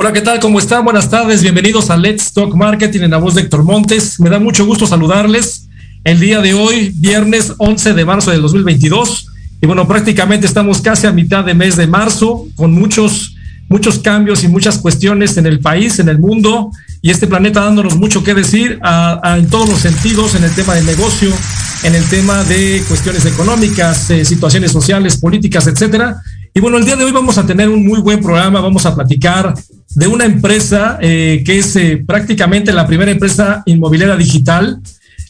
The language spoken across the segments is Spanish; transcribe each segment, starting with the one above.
Hola, ¿qué tal? ¿Cómo están? Buenas tardes, bienvenidos a Let's Talk Marketing en la voz de Héctor Montes. Me da mucho gusto saludarles el día de hoy, viernes 11 de marzo del 2022. Y bueno, prácticamente estamos casi a mitad de mes de marzo, con muchos, muchos cambios y muchas cuestiones en el país, en el mundo, y este planeta dándonos mucho que decir a, a, en todos los sentidos, en el tema de negocio, en el tema de cuestiones económicas, eh, situaciones sociales, políticas, etcétera. Y bueno, el día de hoy vamos a tener un muy buen programa, vamos a platicar de una empresa eh, que es eh, prácticamente la primera empresa inmobiliaria digital,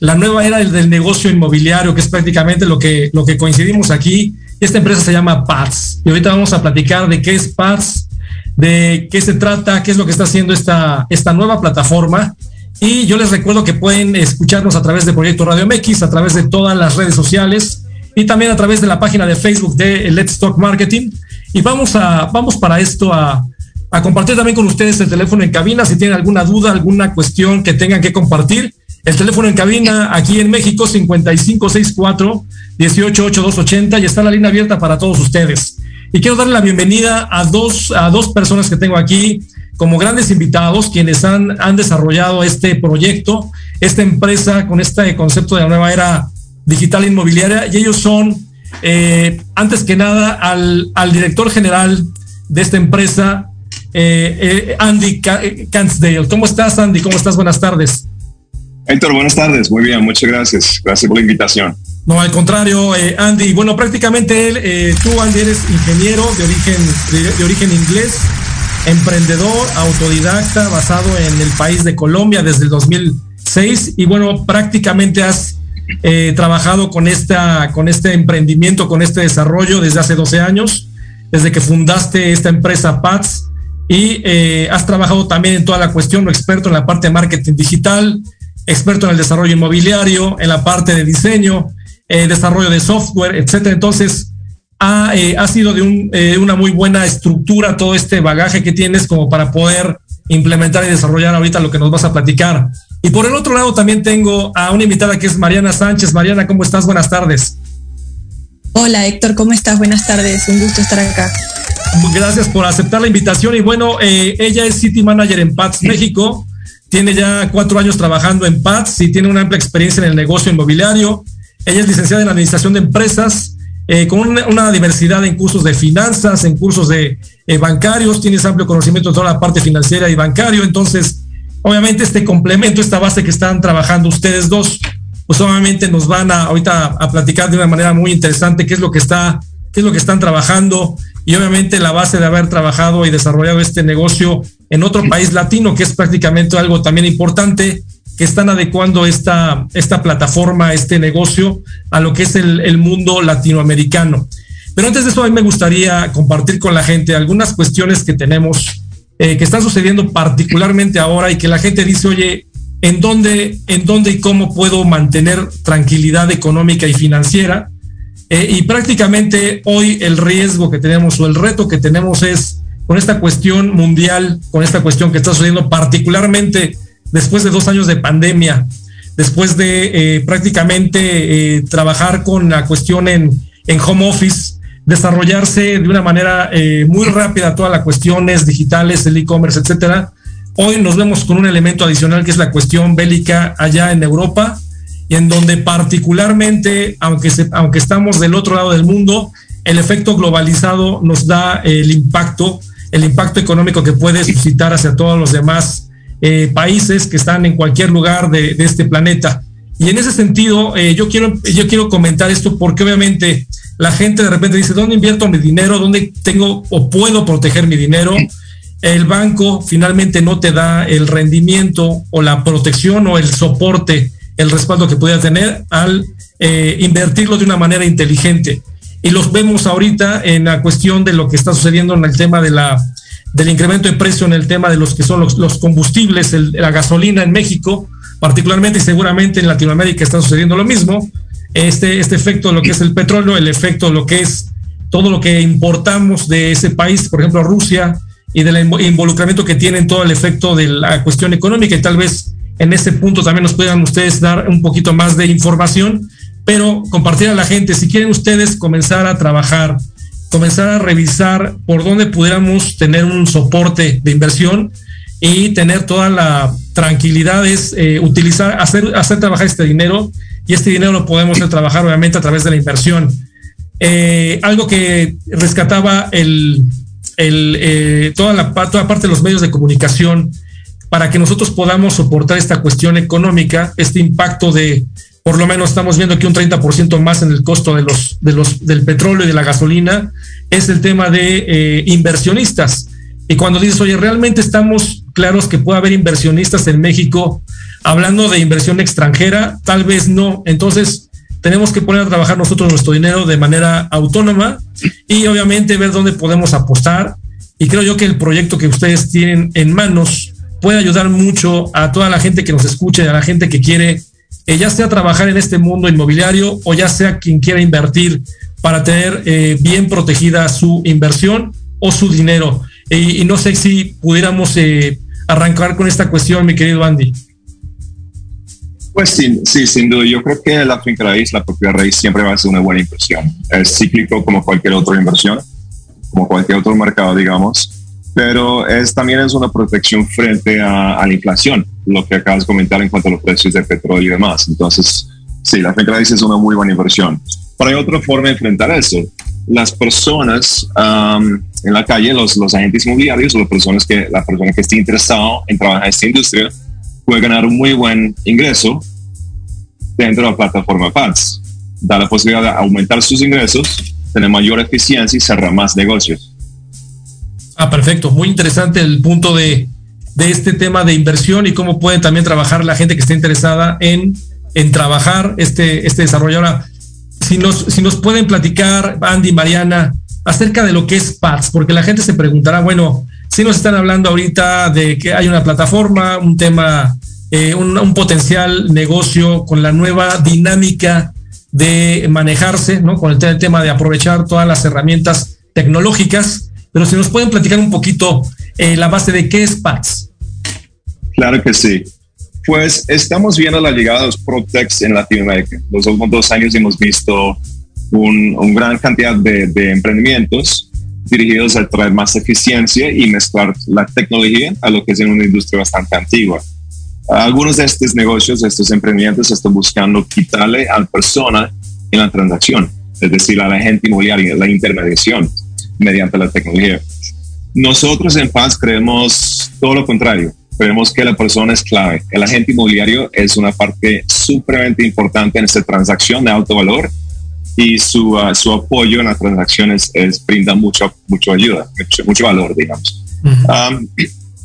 la nueva era del, negocio inmobiliario, que es prácticamente lo que, lo que coincidimos aquí. Esta empresa se llama PATS. Y ahorita vamos a platicar de qué es PATS, de qué se trata, qué es lo que está haciendo esta, esta nueva plataforma. Y yo les recuerdo que pueden escucharnos a través de Proyecto Radio MX, a través de todas las redes sociales y también a través de la página de Facebook de Let's Talk Marketing. Y vamos, a, vamos para esto a, a compartir también con ustedes el teléfono en cabina si tienen alguna duda, alguna cuestión que tengan que compartir. El teléfono en cabina aquí en México 5564 188280 y está la línea abierta para todos ustedes. Y quiero darle la bienvenida a dos, a dos personas que tengo aquí como grandes invitados, quienes han, han desarrollado este proyecto, esta empresa con este concepto de la nueva era digital inmobiliaria. Y ellos son, eh, antes que nada, al, al director general de esta empresa, eh, eh, Andy Cansdale. ¿Cómo estás, Andy? ¿Cómo estás? Buenas tardes. Héctor, buenas tardes. Muy bien, muchas gracias. Gracias por la invitación. No, al contrario, eh, Andy. Bueno, prácticamente él, eh, tú, Andy, eres ingeniero de origen, de, de, origen inglés, emprendedor, autodidacta, basado en el país de Colombia desde el 2006. Y bueno, prácticamente has eh, trabajado con, esta, con este emprendimiento, con este desarrollo desde hace 12 años, desde que fundaste esta empresa PATS. Y eh, has trabajado también en toda la cuestión, experto en la parte de marketing digital, experto en el desarrollo inmobiliario, en la parte de diseño, eh, desarrollo de software, etcétera. Entonces, ha, eh, ha sido de un, eh, una muy buena estructura todo este bagaje que tienes como para poder implementar y desarrollar ahorita lo que nos vas a platicar. Y por el otro lado también tengo a una invitada que es Mariana Sánchez. Mariana, ¿cómo estás? Buenas tardes. Hola Héctor, ¿cómo estás? Buenas tardes, un gusto estar acá. Gracias por aceptar la invitación y bueno, eh, ella es City Manager en PATS México, tiene ya cuatro años trabajando en PATS y tiene una amplia experiencia en el negocio inmobiliario. Ella es licenciada en Administración de Empresas, eh, con una, una, diversidad en cursos de finanzas, en cursos de eh, bancarios, tienes amplio conocimiento de toda la parte financiera y bancario, entonces, obviamente este complemento, esta base que están trabajando ustedes dos, pues obviamente nos van a ahorita a platicar de una manera muy interesante qué es lo que está, qué es lo que están trabajando y obviamente la base de haber trabajado y desarrollado este negocio en otro país latino, que es prácticamente algo también importante, que están adecuando esta, esta plataforma, este negocio, a lo que es el, el mundo latinoamericano. Pero antes de eso, a mí me gustaría compartir con la gente algunas cuestiones que tenemos, eh, que están sucediendo particularmente ahora y que la gente dice, oye, ¿en dónde, en dónde y cómo puedo mantener tranquilidad económica y financiera? Eh, y prácticamente hoy el riesgo que tenemos o el reto que tenemos es con esta cuestión mundial, con esta cuestión que está sucediendo particularmente después de dos años de pandemia, después de eh, prácticamente trabajar con la cuestión en, en, home office, desarrollarse de una manera eh, muy rápida todas las cuestiones digitales, el e-commerce, etcétera. Hoy nos vemos con un elemento adicional que es la cuestión bélica allá en Europa y en donde particularmente, aunque, aunque estamos del otro lado del mundo, el efecto globalizado nos da el impacto, el impacto económico que puede suscitar hacia todos los demás eh, países que están en cualquier lugar de, este planeta. Y en ese sentido, eh, yo, quiero, yo quiero comentar esto porque obviamente la gente de repente dice, ¿dónde invierto mi dinero? ¿Dónde tengo o puedo proteger mi dinero? El banco finalmente no te da el rendimiento o la protección o el soporte el respaldo que pudiera tener al eh, invertirlo de una manera inteligente. Y los vemos ahorita en la cuestión de lo que está sucediendo en el tema de la, del incremento de precio, en el tema de los que son los, combustibles, la gasolina en México, particularmente y seguramente en Latinoamérica está sucediendo lo mismo. Este, este efecto de lo que es el petróleo, el efecto de lo que es todo lo que importamos de ese país, por ejemplo Rusia, y del involucramiento que tiene en todo el efecto de la cuestión económica y tal vez en ese punto también nos puedan ustedes dar un poquito más de información, pero compartir a la gente, si quieren ustedes comenzar a trabajar, comenzar a revisar por dónde pudiéramos tener un soporte de inversión y tener toda la tranquilidad es eh, utilizar, hacer, hacer trabajar este dinero y este dinero lo podemos hacer trabajar obviamente a través de la inversión. Eh, algo que rescataba el, el eh, toda, la, toda parte de los medios de comunicación para que nosotros podamos soportar esta cuestión económica, este impacto de, por lo menos estamos viendo que un 30% más en el costo de los, de los, del petróleo y de la gasolina, es el tema de eh, inversionistas. Y cuando dices, oye, realmente estamos claros que puede haber inversionistas en México, hablando de inversión extranjera, tal vez no. Entonces, tenemos que poner a trabajar nosotros nuestro dinero de manera autónoma y obviamente ver dónde podemos apostar. Y creo yo que el proyecto que ustedes tienen en manos puede ayudar mucho a toda la gente que nos escuche, a la gente que quiere, eh, ya sea trabajar en este mundo inmobiliario o ya sea quien quiera invertir para tener eh, bien protegida su inversión o su dinero. Y no sé si pudiéramos eh, arrancar con esta cuestión, mi querido Andy. Pues sí, sí, sin duda. Yo creo que la finca raíz, la propiedad raíz, siempre va a ser una buena inversión. Es cíclico como cualquier otra inversión, como cualquier otro mercado, digamos pero es, también es una protección frente a, la inflación, lo que acabas de comentar en cuanto a los precios de petróleo y demás. Entonces, sí, la finca es una muy buena inversión. Pero hay otra forma de enfrentar eso. Las personas en la calle, los, los agentes inmobiliarios, las personas que, la persona que esté interesado en trabajar en esta industria, puede ganar un muy buen ingreso dentro de la plataforma PADS. Da la posibilidad de aumentar sus ingresos, tener mayor eficiencia y cerrar más negocios. Ah, perfecto. Muy interesante el punto de, este tema de inversión y cómo puede también trabajar la gente que esté interesada en, en trabajar este, este desarrollo. Ahora, si nos, si nos pueden platicar, Andy, Mariana, acerca de lo que es PATS, porque la gente se preguntará, bueno, si nos están hablando ahorita de que hay una plataforma, un tema, eh, un, potencial negocio con la nueva dinámica de manejarse, ¿no? Con el tema de aprovechar todas las herramientas tecnológicas pero si nos pueden platicar un poquito eh, la base de qué es PAX. Claro que sí. Pues estamos viendo la llegada de los PropTechs en Latinoamérica. Los últimos dos años hemos visto una un gran cantidad de, de, emprendimientos dirigidos a traer más eficiencia y mezclar la tecnología a lo que es en una industria bastante antigua. Algunos de estos negocios, estos emprendimientos, están buscando quitarle a la persona en la transacción, es decir, a la gente inmobiliaria, la intermediación mediante la tecnología. Nosotros en Paz creemos todo lo contrario. Creemos que la persona es clave. El agente inmobiliario es una parte supremamente importante en esta transacción de alto valor y su, uh, su apoyo en las transacciones es, brinda mucho, mucho ayuda, mucho, valor, digamos. Um,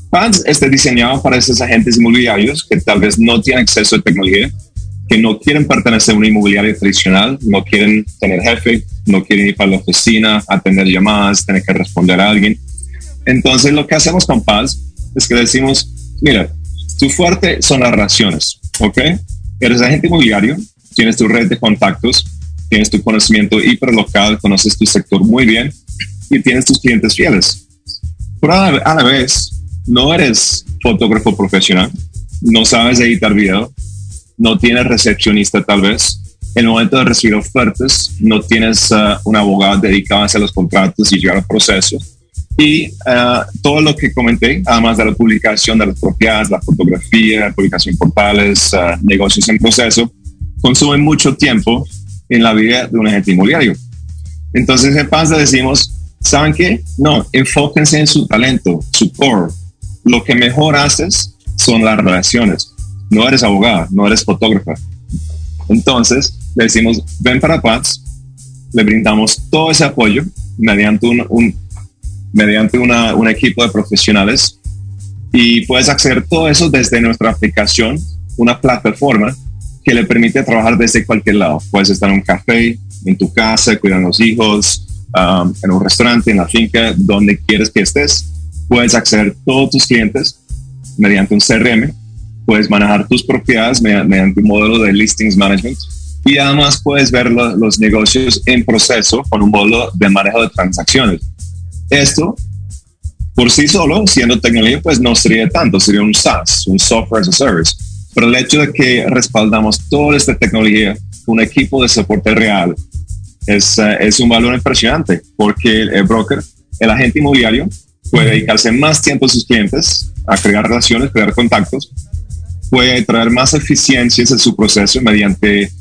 Paz está diseñado para esos agentes inmobiliarios que tal vez no tienen acceso a tecnología, que no quieren pertenecer a una inmobiliaria tradicional, no quieren tener jefe, no quieren ir para la oficina, atender llamadas, tener que responder a alguien. Entonces lo que hacemos con Paz es que decimos, mira, tu fuerte son las relaciones, ¿ok? Eres agente inmobiliario, tienes tu red de contactos, tienes tu conocimiento hiperlocal, conoces tu sector muy bien y tienes tus clientes fieles. Pero a la vez, no eres fotógrafo profesional, no sabes editar video, no tienes recepcionista tal vez, en el momento de recibir ofertas, no tienes uh, un abogado dedicado a los contratos y llegar al proceso. Y uh, todo lo que comenté, además de la publicación de las propiedades, la fotografía, publicación en portales, uh, negocios en proceso, consume mucho tiempo en la vida de un agente inmobiliario. Entonces, en PASA decimos, ¿saben qué? No, enfóquense en su talento, su core. Lo que mejor haces son las relaciones. No eres abogada, no eres fotógrafa. Entonces, le decimos, ven para Paz, le brindamos todo ese apoyo mediante un, mediante una, un equipo de profesionales y puedes acceder todo eso desde nuestra aplicación, una plataforma que le permite trabajar desde cualquier lado. Puedes estar en un café, en tu casa, cuidando a los hijos, um, en un restaurante, en la finca, donde quieres que estés. Puedes acceder a todos tus clientes mediante un CRM. Puedes manejar tus propiedades mediante un modelo de listings management y además puedes ver los negocios en proceso con un módulo de manejo de transacciones. Esto, por sí solo, siendo tecnología, pues no sería tanto, sería un SaaS, un Software as a Service. Pero el hecho de que respaldamos toda esta tecnología con un equipo de soporte real es, eh, es un valor impresionante porque el, broker, el agente inmobiliario, puede dedicarse más tiempo a sus clientes, a crear relaciones, crear contactos, puede traer más eficiencias en su proceso mediante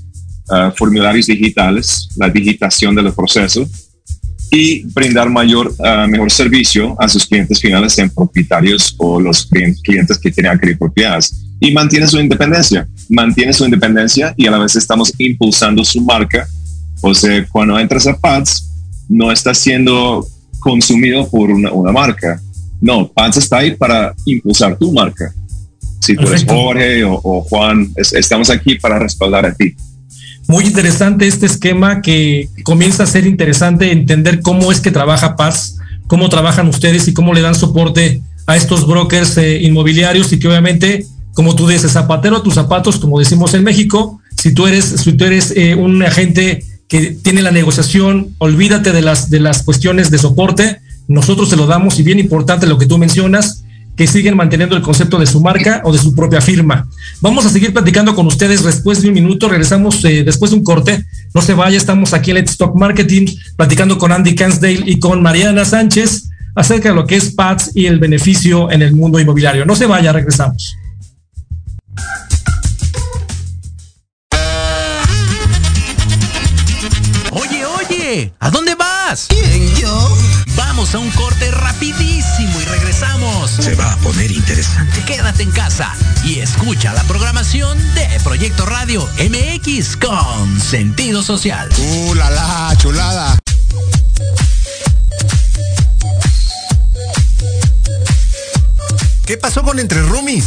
uh, formularios digitales, la digitación de los procesos y brindar mayor, uh, mejor servicio a sus clientes finales, en propietarios o los clientes que tienen adquirir propiedades. Y mantiene su independencia, mantiene su independencia y a la vez estamos impulsando su marca. O sea, cuando entras a PADS, no está siendo consumido por una, una marca. No, PADS está ahí para impulsar tu marca. Si tú eres Jorge o, o Juan, es, estamos aquí para respaldar a ti muy interesante este esquema que comienza a ser interesante entender cómo es que trabaja Paz, cómo trabajan ustedes y cómo le dan soporte a estos brokers eh, inmobiliarios y que obviamente, como tú dices, zapatero a tus zapatos, como decimos en México, si tú eres, si tú eres eh, un agente que tiene la negociación, olvídate de las, de las cuestiones de soporte, nosotros te lo damos y bien importante lo que tú mencionas, que siguen manteniendo el concepto de su marca o de su propia firma. Vamos a seguir platicando con ustedes después de un minuto. Regresamos eh, después de un corte. No se vaya, estamos aquí en Let's Stock Marketing platicando con Andy Cansdale y con Mariana Sánchez acerca de lo que es PATS y el beneficio en el mundo inmobiliario. No se vaya, regresamos. Oye, oye, ¿a dónde vas? ¿Quién, yo? Vamos a un corte rapidísimo y regresamos. Se va a poner interesante. Quédate en casa y escucha la programación de Proyecto Radio MX con sentido social. ¡Uh, la, la chulada! ¿Qué pasó con Entre Rumis?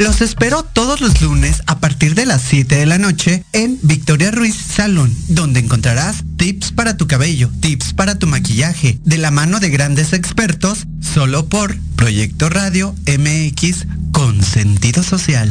Los espero todos los lunes a partir de las 7 de la noche en Victoria Ruiz Salón, donde encontrarás tips para tu cabello, tips para tu maquillaje, de la mano de grandes expertos, solo por Proyecto Radio MX con sentido social.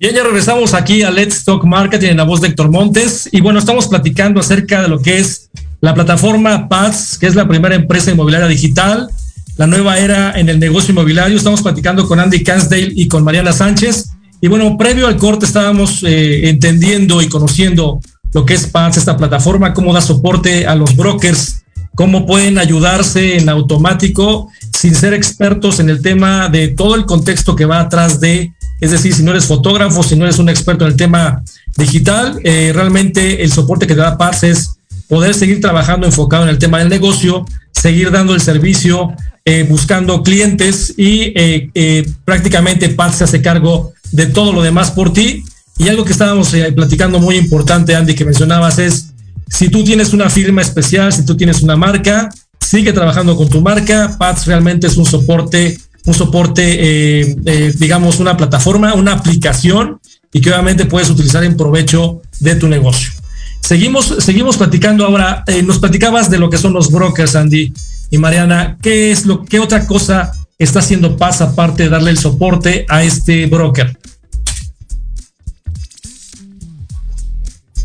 Bien, ya regresamos aquí a Let's Talk Marketing en la voz de Héctor Montes. Y bueno, estamos platicando acerca de lo que es la plataforma PATS, que es la primera empresa inmobiliaria digital, la nueva era en el negocio inmobiliario. Estamos platicando con Andy Cansdale y con Mariana Sánchez. Y bueno, previo al corte estábamos eh, entendiendo y conociendo lo que es PATS, esta plataforma, cómo da soporte a los brokers, cómo pueden ayudarse en automático sin ser expertos en el tema de todo el contexto que va atrás de es decir, si no eres fotógrafo, si no eres un experto en el tema digital, eh, realmente el soporte que te da Pars es poder seguir trabajando enfocado en el tema del negocio, seguir dando el servicio, eh, buscando clientes y eh, prácticamente Pars se hace cargo de todo lo demás por ti. Y algo que estábamos platicando muy importante, Andy, que mencionabas es, si tú tienes una firma especial, si tú tienes una marca, sigue trabajando con tu marca. Pats realmente es un soporte un soporte, eh, eh, digamos, una plataforma, una aplicación y que obviamente puedes utilizar en provecho de tu negocio. Seguimos, seguimos platicando ahora. Eh, nos platicabas de lo que son los brokers, Andy y Mariana. ¿Qué es lo, qué otra cosa está haciendo Paz aparte de darle el soporte a este broker?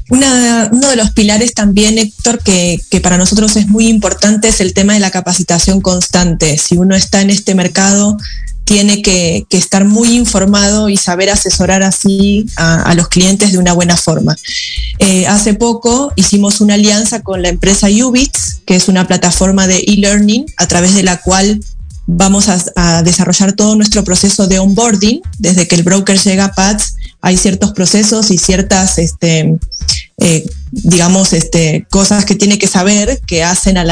Uno de los pilares también, Héctor, que, para nosotros es muy importante es el tema de la capacitación constante. Si uno está en este mercado, tiene que, estar muy informado y saber asesorar así a, los clientes de una buena forma. Eh, hace poco hicimos una alianza con la empresa Ubits, que es una plataforma de e-learning a través de la cual vamos a, desarrollar todo nuestro proceso de onboarding. Desde que el broker llega a PADS, hay ciertos procesos y ciertas, este, eh, digamos, este, cosas que tiene que saber que hacen al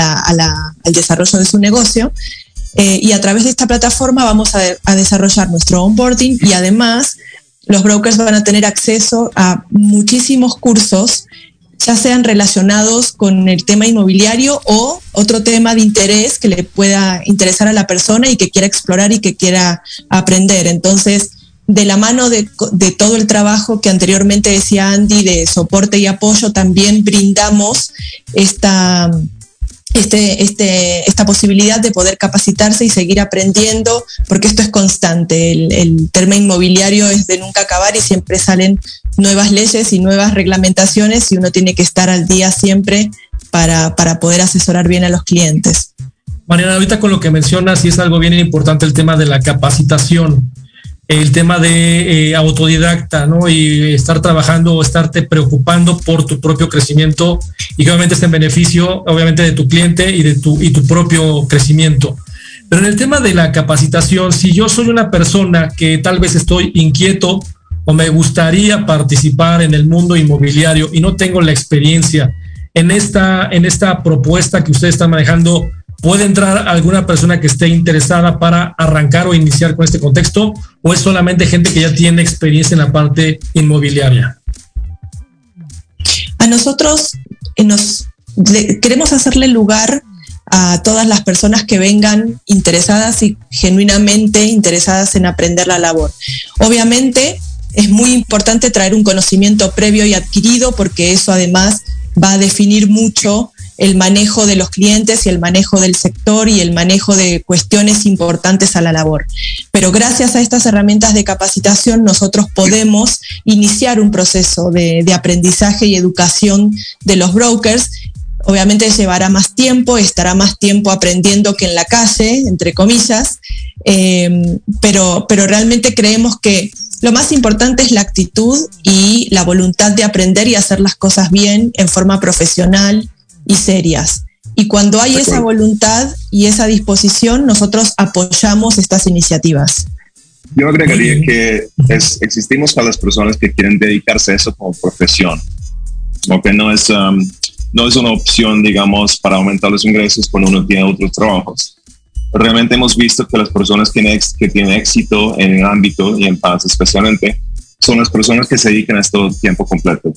desarrollo de su negocio. Eh, y a través de esta plataforma vamos a, a desarrollar nuestro onboarding y además los brokers van a tener acceso a muchísimos cursos ya sean relacionados con el tema inmobiliario o otro tema de interés que le pueda interesar a la persona y que quiera explorar y que quiera aprender. Entonces, de la mano de, todo el trabajo que anteriormente decía Andy de soporte y apoyo, también brindamos esta, este, este, esta posibilidad de poder capacitarse y seguir aprendiendo, porque esto es constante. El, el tema inmobiliario es de nunca acabar y siempre salen nuevas leyes y nuevas reglamentaciones y uno tiene que estar al día siempre para, para poder asesorar bien a los clientes. Mariana, ahorita con lo que mencionas, y es algo bien importante el tema de la capacitación, el tema de eh, autodidacta, ¿no? Y estar trabajando o estarte preocupando por tu propio crecimiento y que obviamente esté en beneficio, obviamente, de tu cliente y de tu, y tu propio crecimiento. Pero en el tema de la capacitación, si yo soy una persona que tal vez estoy inquieto o me gustaría participar en el mundo inmobiliario y no tengo la experiencia en esta, en esta propuesta que usted está manejando, ¿puede entrar alguna persona que esté interesada para arrancar o iniciar con este contexto? ¿O es solamente gente que ya tiene experiencia en la parte inmobiliaria? A nosotros eh, nos queremos hacerle lugar a todas las personas que vengan interesadas y genuinamente interesadas en aprender la labor. Obviamente, es muy importante traer un conocimiento previo y adquirido porque eso además va a definir mucho el manejo de los clientes y el manejo del sector y el manejo de cuestiones importantes a la labor. Pero gracias a estas herramientas de capacitación nosotros podemos iniciar un proceso de, aprendizaje y educación de los brokers obviamente llevará más tiempo, estará más tiempo aprendiendo que en la calle, entre comillas, eh, pero, pero realmente creemos que lo más importante es la actitud y la voluntad de aprender y hacer las cosas bien en forma profesional y serias. Y cuando hay esa voluntad y esa disposición, nosotros apoyamos estas iniciativas. Yo agregaría que existimos para las personas que quieren dedicarse a eso como profesión, que no es, um, no es una opción, digamos, para aumentar los ingresos cuando uno tiene otros trabajos realmente hemos visto que las personas que, que tienen éxito en el ámbito y en paz especialmente son las personas que se dedican a esto tiempo completo.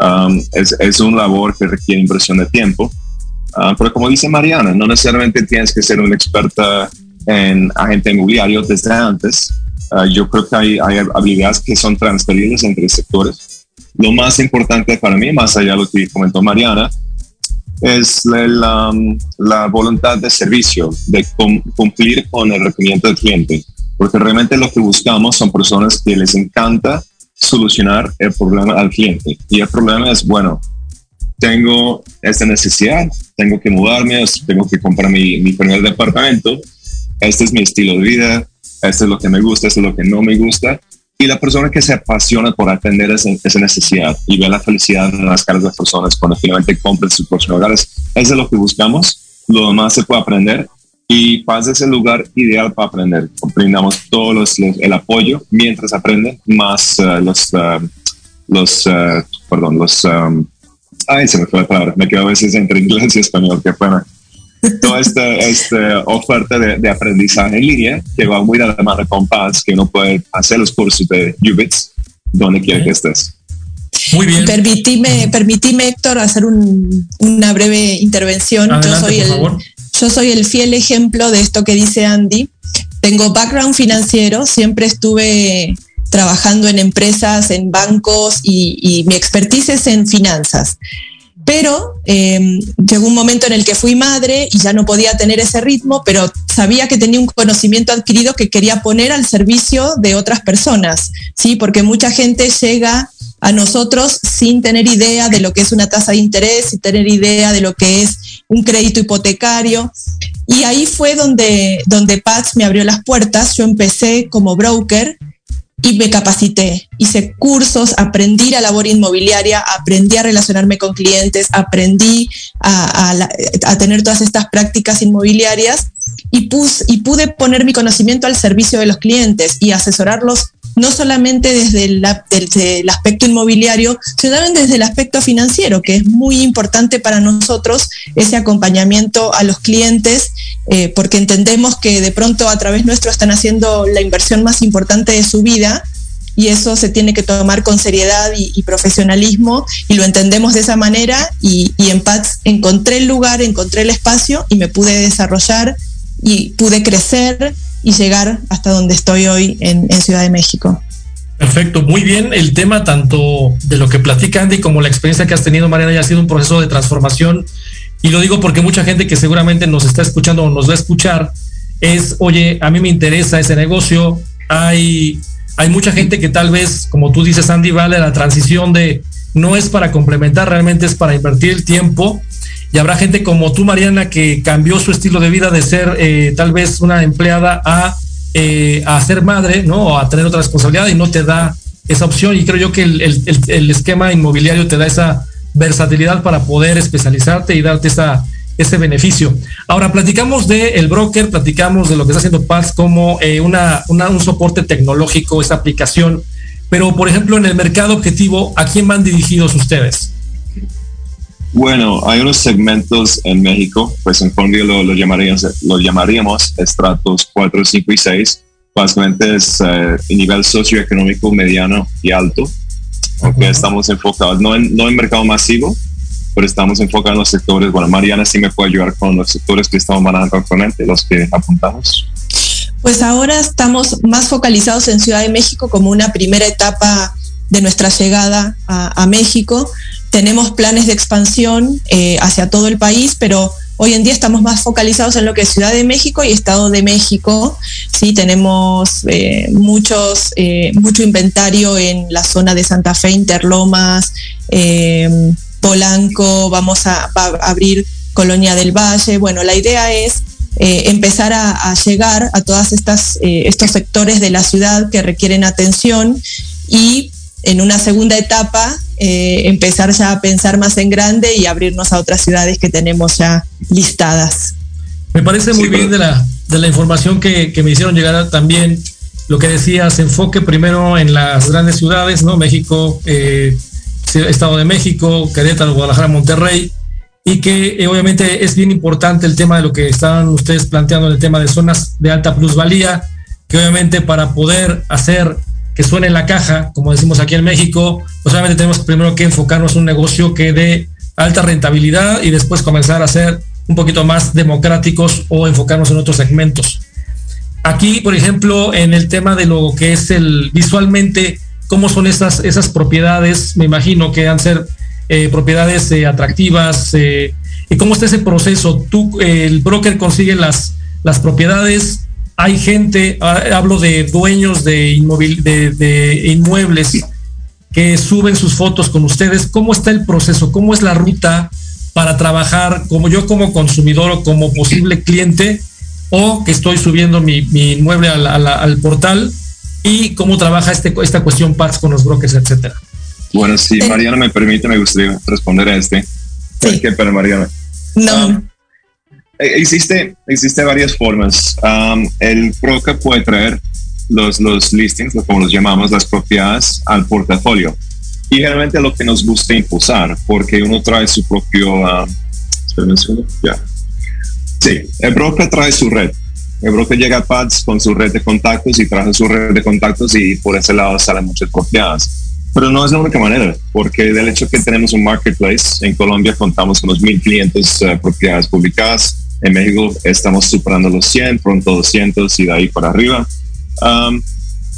Um, es, es un labor que requiere inversión de tiempo, uh, pero como dice Mariana, no necesariamente tienes que ser una experta en agente inmobiliario desde antes. Uh, yo creo que hay, hay habilidades que son transferibles entre sectores. Lo más importante para mí, más allá de lo que comentó Mariana, es la, la, voluntad de servicio, de cumplir con el requerimiento del cliente, porque realmente lo que buscamos son personas que les encanta solucionar el problema al cliente. Y el problema es, bueno, tengo esta necesidad, tengo que mudarme, tengo que comprar mi, mi primer departamento, este es mi estilo de vida, esto es lo que me gusta, esto es lo que no me gusta, y la persona que se apasiona por atender esa, esa necesidad y ve la felicidad en las caras de las personas cuando finalmente compran sus próximos hogares, eso es lo que buscamos. Lo demás se puede aprender y Paz es el lugar ideal para aprender. Brindamos todo los, el apoyo mientras aprenden, más uh, los, uh, los uh, perdón, los, um, ay, se me fue la palabra, me quedo a veces entre inglés y español, qué pena toda esta, esta oferta de, de, aprendizaje en línea que va muy de la mano con Paz, que uno puede hacer los cursos de Ubits donde quiera que estés. Muy bien. Permitime, permitime, Héctor, hacer un, una breve intervención. Adelante, yo, soy el, yo soy el fiel ejemplo de esto que dice Andy. Tengo background financiero, siempre estuve trabajando en empresas, en bancos y, mi expertise es en finanzas pero eh, llegó un momento en el que fui madre y ya no podía tener ese ritmo, pero sabía que tenía un conocimiento adquirido que quería poner al servicio de otras personas, ¿sí? Porque mucha gente llega a nosotros sin tener idea de lo que es una tasa de interés, sin tener idea de lo que es un crédito hipotecario. Y ahí fue donde, donde Paz me abrió las puertas. Yo empecé como broker y me capacité, hice cursos, aprendí la labor inmobiliaria, aprendí a relacionarme con clientes, aprendí a tener todas estas prácticas inmobiliarias y, pus, y pude poner mi conocimiento al servicio de los clientes y asesorarlos no solamente desde el, desde el, aspecto inmobiliario, sino también desde el aspecto financiero, que es muy importante para nosotros ese acompañamiento a los clientes, eh, porque entendemos que de pronto a través nuestro están haciendo la inversión más importante de su vida y eso se tiene que tomar con seriedad y, y profesionalismo y lo entendemos de esa manera y, en Paz encontré el lugar, encontré el espacio y me pude desarrollar y pude crecer y llegar hasta donde estoy hoy en, en, Ciudad de México. Perfecto, muy bien. El tema tanto de lo que platica Andy como la experiencia que has tenido, Mariana, ya ha sido un proceso de transformación. Y lo digo porque mucha gente que seguramente nos está escuchando o nos va a escuchar es, oye, a mí me interesa ese negocio. Hay, hay mucha gente que tal vez, como tú dices, Andy, vale la transición de no es para complementar, realmente es para invertir el tiempo y habrá gente como tú, Mariana, que cambió su estilo de vida de ser eh, tal vez una empleada a, eh, a ser madre, ¿no? O a tener otra responsabilidad y no te da esa opción. Y creo yo que el, el, el esquema inmobiliario te da esa versatilidad para poder especializarte y darte esa, ese beneficio. Ahora, platicamos del el broker, platicamos de lo que está haciendo Paz como eh, una, una, un soporte tecnológico, esa aplicación. Pero, por ejemplo, en el mercado objetivo, ¿a quién van dirigidos ustedes? Bueno, hay unos segmentos en México, pues en Colombia lo, lo, llamaríamos, lo llamaríamos estratos 4, 5 y 6. Básicamente es eh, nivel socioeconómico mediano y alto. Aunque estamos enfocados, no en, no en mercado masivo, pero estamos enfocados en los sectores. Bueno, Mariana sí me puede ayudar con los sectores que estamos manejando actualmente, los que apuntamos. Pues ahora estamos más focalizados en Ciudad de México como una primera etapa de nuestra llegada a, a México. Tenemos planes de expansión eh, hacia todo el país, pero hoy en día estamos más focalizados en lo que es Ciudad de México y Estado de México. Sí, tenemos eh, muchos, eh, mucho inventario en la zona de Santa Fe, Interlomas, Polanco, vamos a, abrir Colonia del Valle. Bueno, la idea es empezar a, a, llegar a todas estas eh, estos sectores de la ciudad que requieren atención y en una segunda etapa eh, empezar ya a pensar más en grande y abrirnos a otras ciudades que tenemos ya listadas. Me parece muy sí, bien de la, de la información que, que, me hicieron llegar también lo que decías, enfoque primero en las grandes ciudades, ¿no? México, eh, Estado de México, Querétaro, Guadalajara, Monterrey, y que eh, obviamente es bien importante el tema de lo que estaban ustedes planteando en el tema de zonas de alta plusvalía, que obviamente para poder hacer que suene en la caja, como decimos aquí en México, pues obviamente tenemos primero que enfocarnos en un negocio que dé alta rentabilidad y después comenzar a ser un poquito más democráticos o enfocarnos en otros segmentos. Aquí, por ejemplo, en el tema de lo que es el visualmente, cómo son esas, esas propiedades, me imagino que han ser eh, propiedades eh, atractivas, eh, y cómo está ese proceso. Tú, el broker consigue las, las propiedades, hay gente, ah, hablo de dueños de, de, de inmuebles que suben sus fotos con ustedes. ¿Cómo está el proceso? ¿Cómo es la ruta para trabajar como yo como consumidor o como posible cliente o que estoy subiendo mi, mi inmueble al, portal y cómo trabaja este, esta cuestión PATS con los brokers, etcétera. Bueno, si Mariana me permite, me gustaría responder a este. Sí. ¿Qué, pero Mariana? No. Um, existe, existe varias formas. Um, el broker puede traer los, los listings, como los llamamos, las propiedades al portafolio. Y generalmente lo que nos gusta impulsar, porque uno trae su propio... Um, ya. Sí, el broker trae su red. El broker llega a Pads con su red de contactos y trae su red de contactos y por ese lado salen muchas propiedades. Pero no es la única manera, porque del hecho que tenemos un marketplace, en Colombia contamos con los 1.500 uh, propiedades publicadas, en México estamos superando los 100, pronto 200 y de ahí para arriba. Um,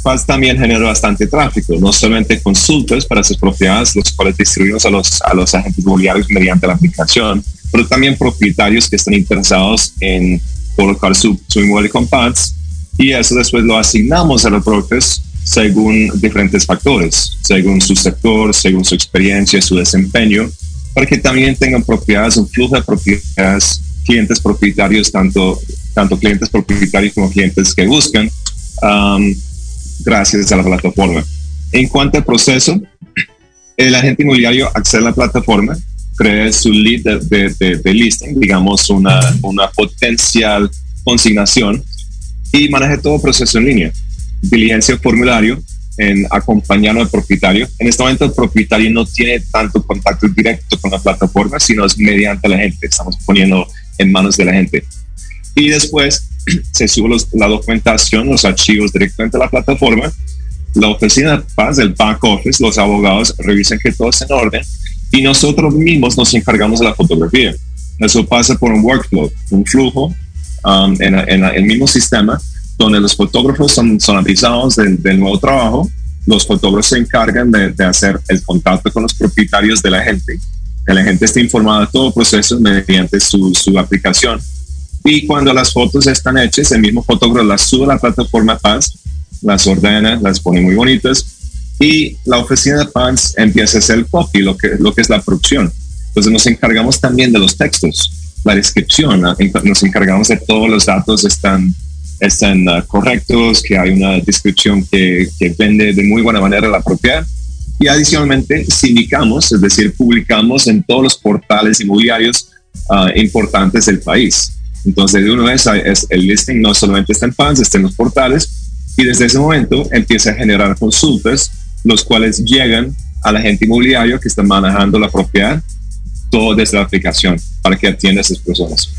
Paz también genera bastante tráfico, no solamente consultas para esas propiedades, los cuales distribuimos a los, a los agentes inmobiliarios mediante la aplicación, pero también propietarios que están interesados en colocar su, su inmueble con PADS y eso después lo asignamos a los brokers según diferentes factores, según su sector, según su experiencia, su desempeño, para que también tengan propiedades, un flujo de propiedades, clientes propietarios, tanto, tanto clientes propietarios como clientes que buscan, um, gracias a la plataforma. En cuanto al proceso, el agente inmobiliario accede a la plataforma, crea su lead de, listing, digamos una, una potencial consignación y maneja todo el proceso en línea. Diligencia formulario en acompañar al propietario. En este momento el propietario no tiene tanto contacto directo con la plataforma, sino es mediante la gente. Estamos poniendo en manos de la gente. Y después se sube la documentación, los archivos directamente a la plataforma. La oficina de paz, el back office, los abogados revisan que todo está en orden y nosotros mismos nos encargamos de la fotografía. Eso pasa por un workflow, un flujo um, en, el mismo sistema donde los fotógrafos son, son avisados del, nuevo trabajo, los fotógrafos se encargan de, hacer el contacto con los propietarios de la gente, que la gente esté informada de todo el proceso mediante su, su aplicación. Y cuando las fotos están hechas, el mismo fotógrafo las sube a la plataforma Paz, las ordena, las pone muy bonitas y la oficina de Paz empieza a hacer el copy, lo que, lo que es la producción. Entonces nos encargamos también de los textos, la descripción, nos encargamos de todos los datos están están uh, correctos, que hay una descripción que, que, vende de muy buena manera la propiedad. Y adicionalmente, sindicamos, es decir, publicamos en todos los portales inmobiliarios uh, importantes del país. Entonces, de una vez, es, el listing no solamente está en fans, está en los portales. Y desde ese momento empieza a generar consultas, los cuales llegan a la gente inmobiliario que está manejando la propiedad, todo desde la aplicación, para que atienda a esas personas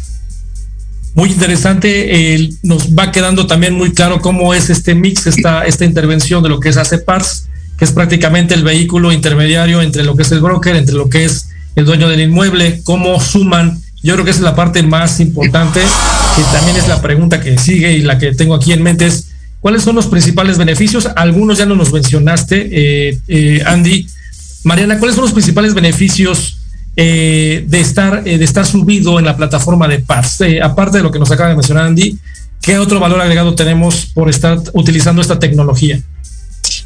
muy interesante. nos va quedando también muy claro cómo es este mix, esta, esta intervención de lo que es ACEPARS, es prácticamente el vehículo intermediario entre lo que es el broker, entre lo que es el dueño del inmueble, cómo suman. Yo creo que esa es la parte más importante, que también es la pregunta que sigue y la que tengo aquí en mente es, ¿cuáles son los principales beneficios? Algunos ya no nos mencionaste, eh, eh, Andy. Mariana, ¿cuáles son los principales beneficios eh, de, estar, de estar subido en la plataforma de. Eh, aparte de lo que nos acaba de mencionar Andy, ¿qué otro valor agregado tenemos por estar utilizando esta tecnología?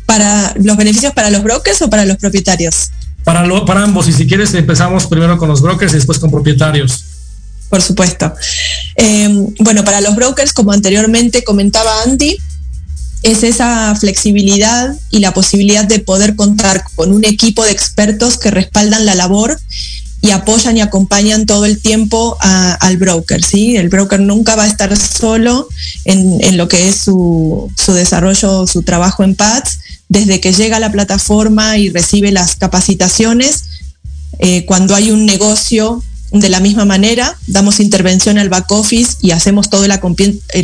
¿Para los beneficios para los brokers o para los propietarios? Para, lo, para ambos, y si quieres empezamos primero con los brokers y después con propietarios. Por supuesto. bueno, para los brokers, como anteriormente comentaba Andy, es esa flexibilidad y la posibilidad de poder contar con un equipo de expertos que respaldan la labor y apoyan y acompañan todo el tiempo al broker. ¿sí? El broker nunca va a estar solo en, lo que es su, desarrollo, su trabajo en PADS. Desde que llega a la plataforma y recibe las capacitaciones, eh, cuando hay un negocio de la misma manera, damos intervención al back office y hacemos todo el,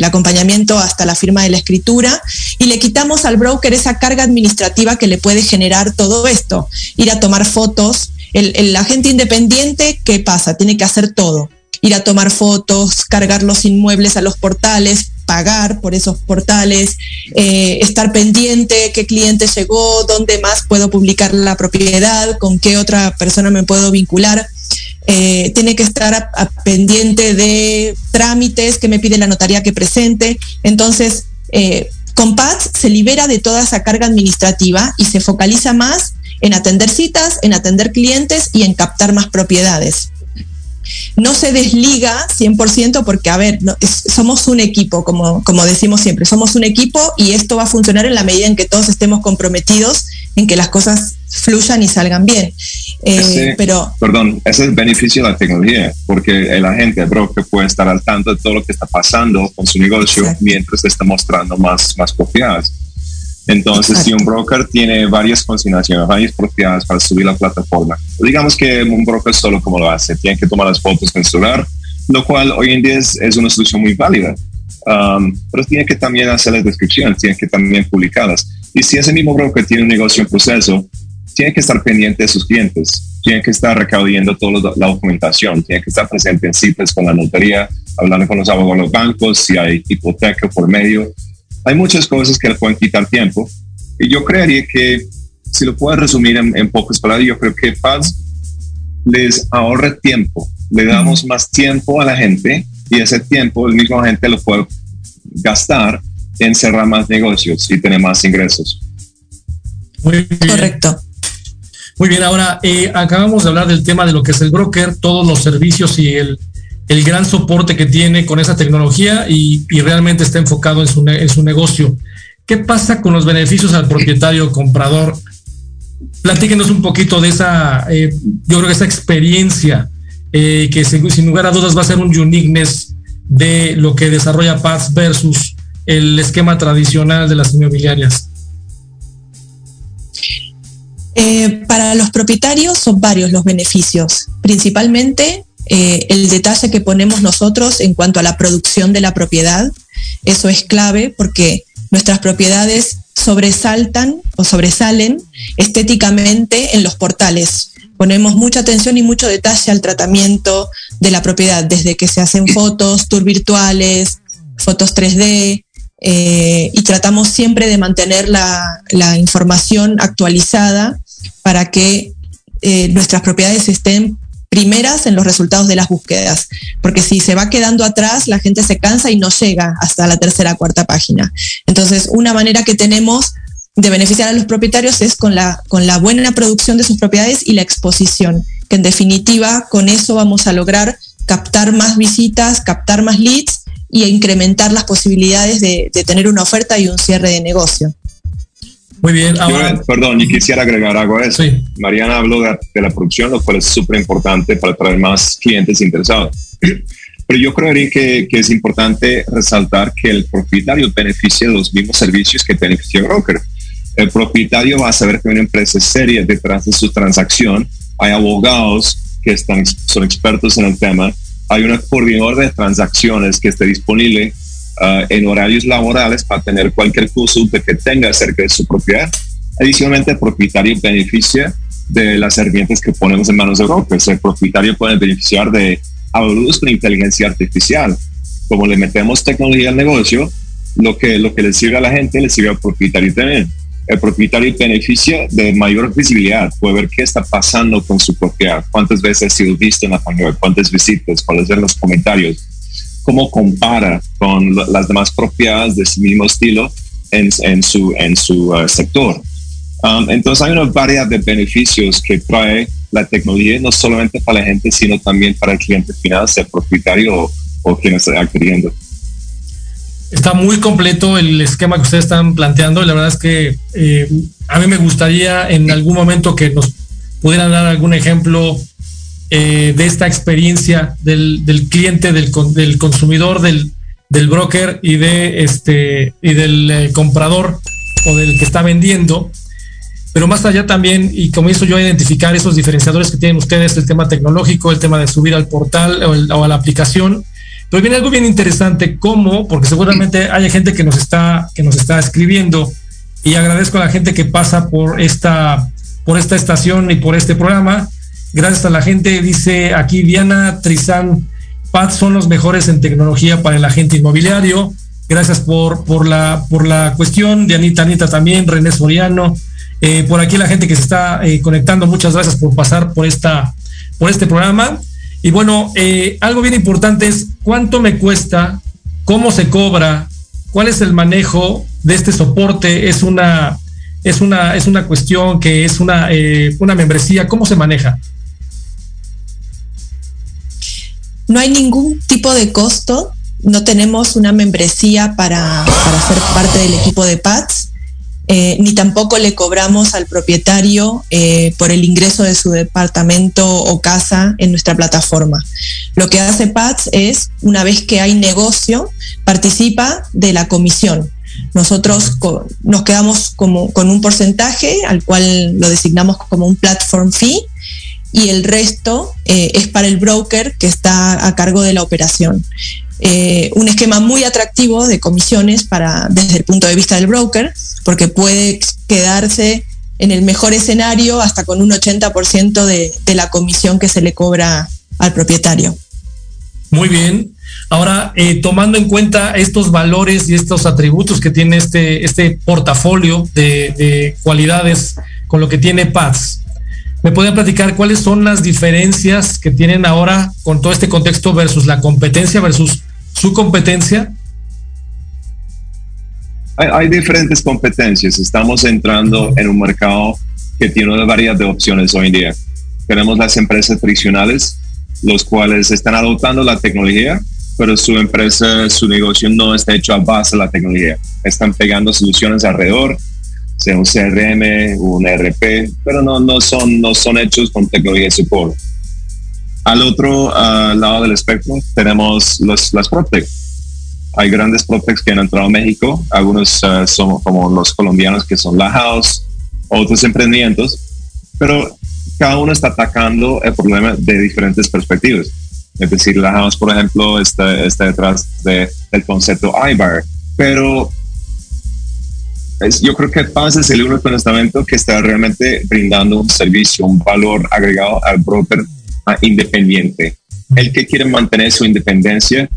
acompañamiento hasta la firma de la escritura y le quitamos al broker esa carga administrativa que le puede generar todo esto, ir a tomar fotos. El, agente independiente, ¿qué pasa? Tiene que hacer todo, ir a tomar fotos, cargar los inmuebles a los portales, pagar por esos portales, eh, estar pendiente, qué cliente llegó, dónde más puedo publicar la propiedad, con qué otra persona me puedo vincular. Eh, tiene que estar pendiente de trámites que me pide la notaría que presente. Entonces, eh, se libera de toda esa carga administrativa y se focaliza más en atender citas, en atender clientes y en captar más propiedades no se desliga 100% porque, a ver, somos un equipo, como, como decimos siempre, somos un equipo y esto va a funcionar en la medida en que todos estemos comprometidos en que las cosas fluyan y salgan bien. Eh, pero Perdón, ese es el beneficio de la tecnología, porque el agente, el broker, puede estar al tanto de todo lo que está pasando con su negocio mientras se está mostrando más, más. Entonces, si un broker tiene varias consignaciones, varias propiedades para subir la plataforma, digamos que un broker solo como lo hace, tiene que tomar las fotos el celular, lo cual hoy en día es, una solución muy válida. Um, pero tiene que también hacer las descripciones, tiene que también publicarlas. Y si ese mismo broker tiene un negocio en proceso, tiene que estar pendiente de sus clientes, tiene que estar recaudando toda la documentación, tiene que estar presente en citas con la notaría, hablando con los abogados de los bancos, si hay hipoteca por medio hay muchas cosas que le pueden quitar tiempo. Y yo creería que, si lo puedo resumir en, pocas palabras, yo creo que Paz les ahorra tiempo. Le damos más tiempo a la gente y ese tiempo el mismo gente lo puede gastar en cerrar más negocios y tener más ingresos. Muy bien. Correcto. Muy bien, ahora eh, acabamos de hablar del tema de lo que es el broker, todos los servicios y el, el gran soporte que tiene con esa tecnología y, realmente está enfocado en su, negocio. ¿Qué pasa con los beneficios al propietario comprador? Platíquenos un poquito de esa, eh, yo creo que esa experiencia eh, que sin, lugar a dudas va a ser un uniqueness de lo que desarrolla Paz versus el esquema tradicional de las inmobiliarias. Eh, para los propietarios son varios los beneficios, principalmente eh, el detalle que ponemos nosotros en cuanto a la producción de la propiedad. Eso es clave porque nuestras propiedades sobresaltan o sobresalen estéticamente en los portales. Ponemos mucha atención y mucho detalle al tratamiento de la propiedad, desde que se hacen fotos, tour virtuales, fotos 3D, eh, y tratamos siempre de mantener la, información actualizada para que eh, nuestras propiedades estén primeras en los resultados de las búsquedas, porque si se va quedando atrás, la gente se cansa y no llega hasta la tercera, cuarta página. Entonces, una manera que tenemos de beneficiar a los propietarios es con la, con la buena producción de sus propiedades y la exposición, que en definitiva con eso vamos a lograr captar más visitas, captar más leads y incrementar las posibilidades de, de tener una oferta y un cierre de negocio. Muy bien. perdón, y quisiera agregar algo a eso. Mariana habló de, la producción, lo cual es súper importante para traer más clientes interesados. Pero yo creería que, que, es importante resaltar que el propietario beneficia de los mismos servicios que beneficia el broker. El propietario va a saber que una empresa seria detrás de su transacción. Hay abogados que están, son expertos en el tema. Hay una coordinador de transacciones que esté disponible Uh, en horarios laborales para tener cualquier consulta que tenga acerca de su propiedad. Adicionalmente, el propietario beneficia de las herramientas que ponemos en manos de brokers. El propietario puede beneficiar de algoritmos con inteligencia artificial. Como le metemos tecnología al negocio, lo que, lo que le sirve a la gente le sirve al propietario también. El propietario beneficia de mayor visibilidad, puede ver qué está pasando con su propiedad, cuántas veces ha sido visto en la página, cuántas visitas, cuáles son los comentarios, cómo compara con las demás propiedades de ese mismo estilo en, en su, en su uh, sector. Um, entonces hay una variedad de beneficios que trae la tecnología, no solamente para la gente, sino también para el cliente final, sea propietario o, quien está adquiriendo. Está muy completo el esquema que ustedes están planteando. La verdad es que eh, a mí me gustaría en algún momento que nos pudieran dar algún ejemplo eh, de esta experiencia del, cliente, del, del consumidor, del, broker y de este y del eh, comprador o del que está vendiendo. pero más allá también, y comienzo yo a identificar esos diferenciadores que tienen ustedes, el tema tecnológico, el tema de subir al portal o, a la aplicación, pero viene algo bien interesante, ¿cómo? Porque seguramente hay gente que nos está, que nos está escribiendo y agradezco a la gente que pasa por esta, por esta estación y por este programa. Gracias a la gente, dice aquí Diana Trizán, PAD son los mejores en tecnología para el agente inmobiliario. Gracias por, por, la, por la cuestión. Dianita Anita también, René Soriano. Eh, por aquí la gente que se está eh, conectando, muchas gracias por pasar por, esta, por este programa. Y bueno, eh, algo bien importante es cuánto me cuesta, cómo se cobra, cuál es el manejo de este soporte. Es una, es una, es una cuestión que es una, una membresía, ¿cómo se maneja? No hay ningún tipo de costo, no tenemos una membresía para, para ser parte del equipo de PATS. Eh, ni tampoco le cobramos al propietario eh, por el ingreso de su departamento o casa en nuestra plataforma. Lo que hace PATS es, una vez que hay negocio, participa de la comisión. Nosotros nos quedamos como, con un porcentaje al cual lo designamos como un platform fee y el resto eh, es para el broker que está a cargo de la operación. Eh, un esquema muy atractivo de comisiones para, desde el punto de vista del broker, porque puede quedarse en el mejor escenario hasta con un 80% de, de la comisión que se le cobra al propietario. Muy bien. Ahora, eh, tomando en cuenta estos valores y estos atributos que tiene este, este portafolio de, de cualidades con lo que tiene Paz, ¿Me pueden platicar cuáles son las diferencias que tienen ahora con todo este contexto versus la competencia versus su competencia? Hay, diferentes competencias. Estamos entrando en un mercado que tiene una variedad de opciones hoy en día. Tenemos las empresas tradicionales, los cuales están adoptando la tecnología, pero su empresa, su negocio no está hecho a base de la tecnología. Están pegando soluciones alrededor sea un CRM, un ERP, pero no, no, son, no son hechos con tecnología de support. Al otro lado del espectro tenemos los, las PropTech. Hay grandes PropTechs que han entrado a México, algunos uh, son como los colombianos que son La House, otros emprendimientos, pero cada uno está atacando el problema de diferentes perspectivas. Es decir, La House, por ejemplo, está, está detrás de, del concepto iBar, pero yo creo que Paz es el único estamento que está realmente brindando un servicio, un valor agregado al broker independiente. El que quiere mantener su independencia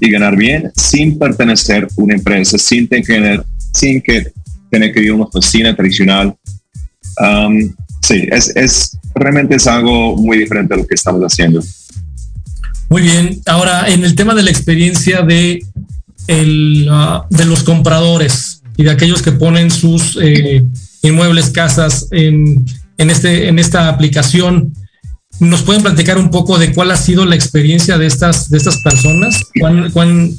y ganar bien sin pertenecer a una empresa, sin tener, sin que tener que ir a una oficina tradicional. Um, sí, es, es, realmente es algo muy diferente a lo que estamos haciendo. Muy bien. Ahora, en el tema de la experiencia de, el, uh, de los compradores, y de aquellos que ponen sus eh, inmuebles, casas en, en, este, en esta aplicación. ¿Nos pueden platicar un poco de cuál ha sido la experiencia de estas, de estas personas? ¿Cuán, ¿Cuán,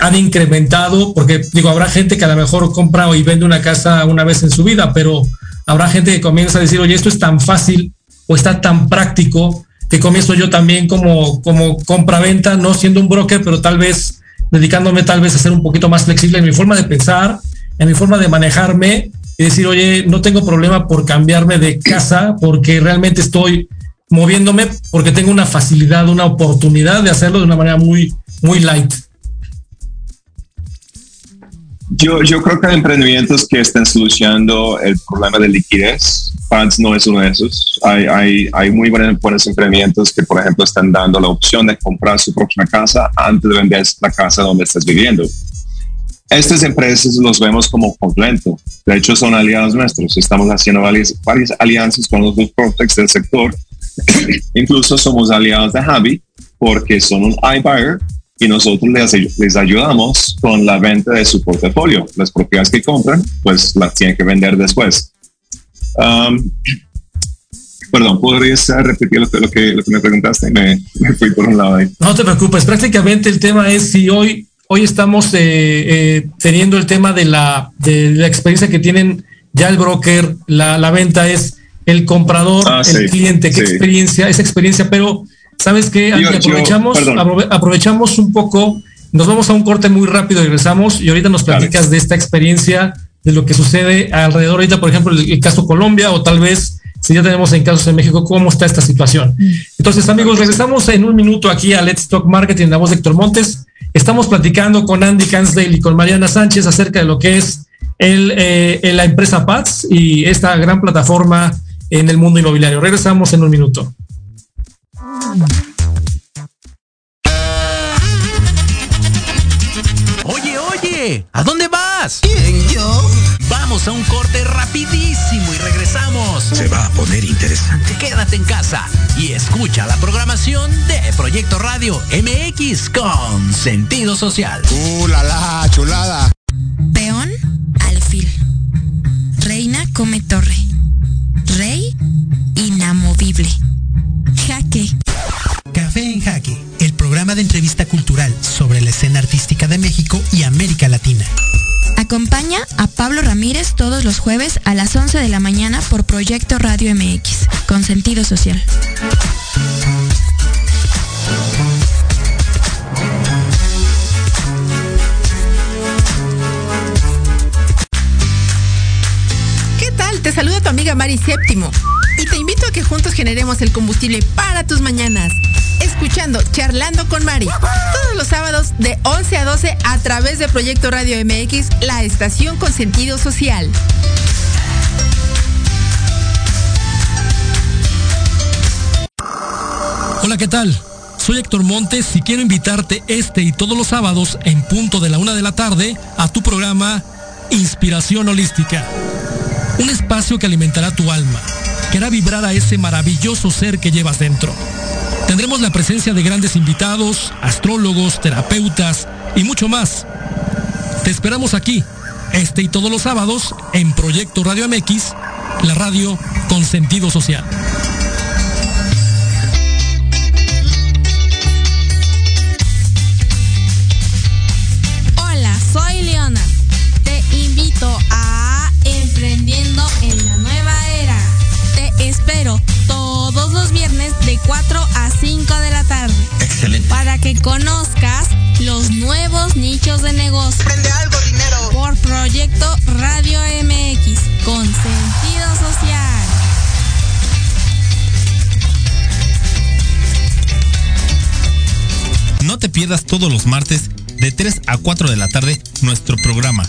han incrementado? Porque digo, habrá gente que a lo mejor compra y vende una casa una vez en su vida, pero habrá gente que comienza a decir, oye, esto es tan fácil o está tan práctico que comienzo yo también como, como compra-venta, no siendo un broker, pero tal vez dedicándome tal vez a ser un poquito más flexible en mi forma de pensar en mi forma de manejarme y decir, oye, no tengo problema por cambiarme de casa porque realmente estoy moviéndome porque tengo una facilidad, una oportunidad de hacerlo de una manera muy, muy light. Yo, yo creo que hay emprendimientos que están solucionando el problema de liquidez. Fans no es uno de esos. Hay, hay, hay muy buenos, buenos emprendimientos que, por ejemplo, están dando la opción de comprar su próxima casa antes de vender la casa donde estás viviendo. Estas empresas los vemos como complemento. De hecho, son aliados nuestros. Estamos haciendo varias, alianzas con los dos Protex del sector. Incluso somos aliados de Javi porque son un iBuyer y nosotros les, les, ayudamos con la venta de su portafolio. Las propiedades que compran, pues las tienen que vender después. Um, perdón, ¿podrías repetir lo que, lo que, lo que me preguntaste? Me, me, fui por un lado ahí. No te preocupes, prácticamente el tema es si hoy hoy estamos eh, eh, teniendo el tema de la, de la experiencia que tienen ya el broker, la, la venta es el comprador, ah, el cliente, qué experiencia, esa experiencia, pero ¿sabes qué? aprovechamos, aprovechamos un poco, nos vamos a un corte muy rápido y regresamos y ahorita nos platicas de esta experiencia de lo que sucede alrededor. Ahorita, por ejemplo, el, el caso Colombia o tal vez si ya tenemos en casos en México, cómo está esta situación. Entonces, amigos, regresamos en un minuto aquí a Let's Talk Marketing, la voz de Héctor Montes. Estamos platicando con Andy Cansdale y con Mariana Sánchez acerca de lo que es el, eh, la empresa PATS y esta gran plataforma en el mundo inmobiliario. Regresamos en un minuto. Oye, oye, ¿a dónde vas? ¿Quién, yo? Vamos a un corte rapidísimo y regresamos. Se va a poner interesante. Quédate en casa y escucha la programación de Proyecto Radio MX con sentido social. ¡Uh, la, la chulada! Peón, alfil. Reina come torre. Rey, inamovible. Jaque. Café en Jaque, el programa de entrevista cultural sobre la escena artística de México y América Latina. Acompaña a Pablo Ramírez todos los jueves a las 11 de la mañana por Proyecto Radio MX, con sentido social. Te saluda tu amiga Mari Séptimo y te invito a que juntos generemos el combustible para tus mañanas. Escuchando Charlando con Mari, todos los sábados de 11 a 12 a través de Proyecto Radio MX, la estación con sentido social. Hola, ¿qué tal? Soy Héctor Montes y quiero invitarte este y todos los sábados en punto de la una de la tarde a tu programa Inspiración Holística. Un espacio que alimentará tu alma, que hará vibrar a ese maravilloso ser que llevas dentro. Tendremos la presencia de grandes invitados, astrólogos, terapeutas y mucho más. Te esperamos aquí, este y todos los sábados, en Proyecto Radio MX, la radio con sentido social. 4 a 5 de la tarde. Excelente. Para que conozcas los nuevos nichos de negocio. Prende algo, dinero. Por Proyecto Radio MX, con sentido social. No te pierdas todos los martes de 3 a 4 de la tarde nuestro programa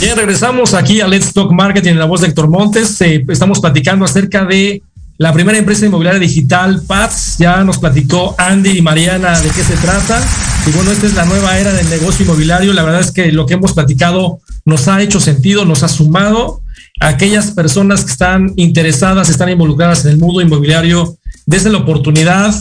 Bien, regresamos aquí a Let's Talk Marketing en la voz de Héctor Montes. Eh, estamos platicando acerca de la primera empresa inmobiliaria digital, PATS. Ya nos platicó Andy y Mariana de qué se trata. Y bueno, esta es la nueva era del negocio inmobiliario. La verdad es que lo que hemos platicado nos ha hecho sentido, nos ha sumado. Aquellas personas que están interesadas, están involucradas en el mundo inmobiliario, desde la oportunidad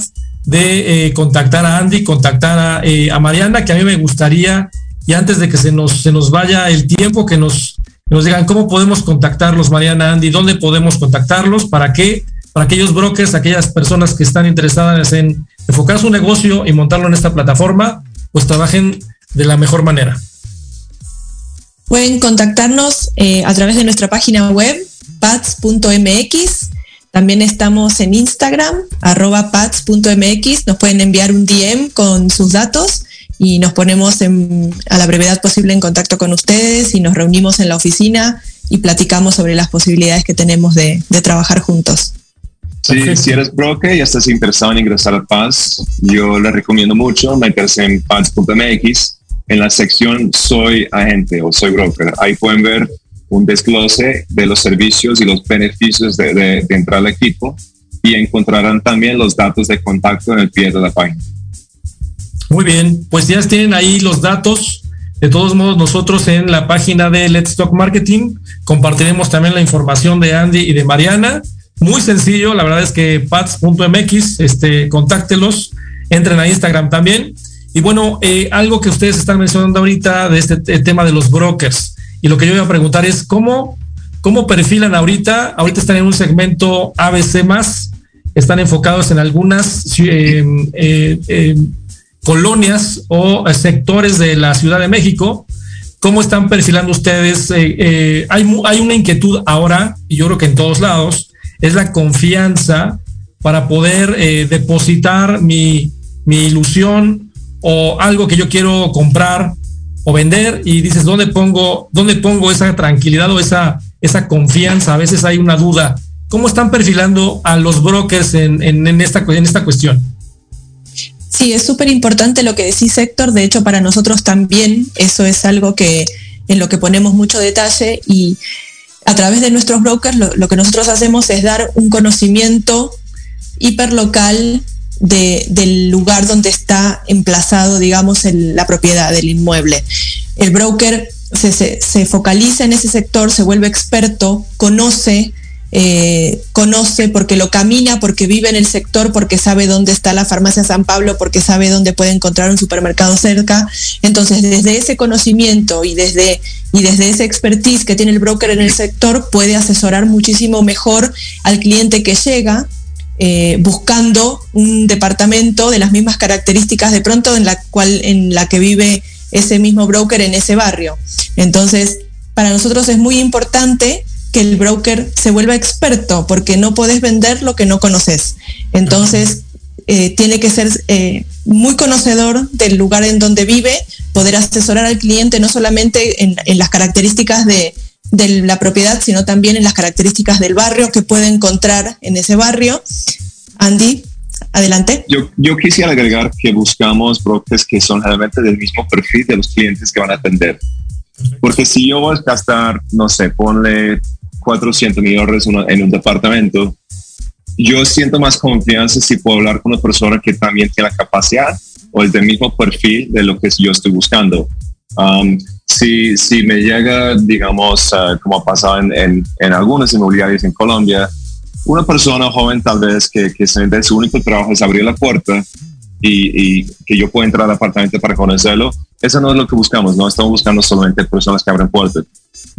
de eh, contactar a Andy, contactar a, eh, a Mariana, que a mí me gustaría y antes de que se nos, se nos vaya el tiempo, que nos, nos digan cómo podemos contactarlos, Mariana Andy, dónde podemos contactarlos, para qué, para aquellos brokers, aquellas personas que están interesadas en enfocar su negocio y montarlo en esta plataforma, pues trabajen de la mejor manera. Pueden contactarnos eh, a través de nuestra página web, pats.mx. También estamos en Instagram, arroba. Nos pueden enviar un DM con sus datos y nos ponemos en, a la brevedad posible en contacto con ustedes y nos reunimos en la oficina y platicamos sobre las posibilidades que tenemos de, de trabajar juntos. Sí, si eres broker y estás interesado en ingresar a Paz, yo les recomiendo mucho meterse en paz.mx. En la sección Soy agente o Soy broker, ahí pueden ver un desglose de los servicios y los beneficios de, de, de entrar al equipo y encontrarán también los datos de contacto en el pie de la página. Muy bien, pues ya tienen ahí los datos. De todos modos, nosotros en la página de Let's Talk Marketing compartiremos también la información de Andy y de Mariana. muy sencillo, la verdad es que pats.mx, este, contáctelos, entren a Instagram también. Y bueno, eh, algo que ustedes están mencionando ahorita de este tema de los brokers. Y lo que yo voy a preguntar es cómo, cómo perfilan ahorita. Ahorita están en un segmento ABC más, están enfocados en algunas eh, eh, colonias o sectores de la Ciudad de México. ¿Cómo están perfilando ustedes? hay, hay una inquietud ahora, y yo creo que en todos lados, es la confianza para poder depositar mi, mi ilusión o algo que yo quiero comprar o vender y dices, ¿dónde pongo, dónde pongo esa tranquilidad o esa, esa confianza? A veces hay una duda. ¿Cómo están perfilando a los brokers en, en, esta, en esta cuestión? Sí, es súper importante lo que decís, Héctor. De hecho, para nosotros también eso es algo que en lo que ponemos mucho detalle y a través de nuestros brokers lo, lo que nosotros hacemos es dar un conocimiento hiperlocal del lugar donde está emplazado, digamos, la propiedad del inmueble. El broker se, focaliza en ese sector, se vuelve experto, conoce, eh, conoce porque lo camina, porque vive en el sector, porque sabe dónde está la farmacia San Pablo, porque sabe dónde puede encontrar un supermercado cerca. Entonces, desde ese conocimiento y desde, y desde ese expertise que tiene el broker en el sector, puede asesorar muchísimo mejor al cliente que llega eh, buscando un departamento de las mismas características de pronto en la cual en la que vive ese mismo broker en ese barrio. Entonces, para nosotros es muy importante que el broker se vuelva experto porque no podés vender lo que no conoces. Entonces, eh, tiene que ser eh, muy conocedor del lugar en donde vive, poder asesorar al cliente no solamente en las características de, de la propiedad, sino también en las características del barrio que puede encontrar en ese barrio. Andy, adelante. Yo, yo quisiera agregar que buscamos brokers que son realmente del mismo perfil de los clientes que van a atender. Porque si yo voy a gastar, no sé, ponle 400 millones en un departamento, yo siento más confianza si puedo hablar con una persona que también tiene la capacidad o es del mismo perfil de lo que yo estoy buscando. Um, si, si me llega, digamos, uh, como ha pasado en, en, en, algunas inmobiliarias en Colombia, una persona joven tal vez que, que su único trabajo es abrir la puerta y, y, que yo pueda entrar al apartamento para conocerlo, eso no es lo que buscamos, no estamos buscando solamente personas que abren puertas.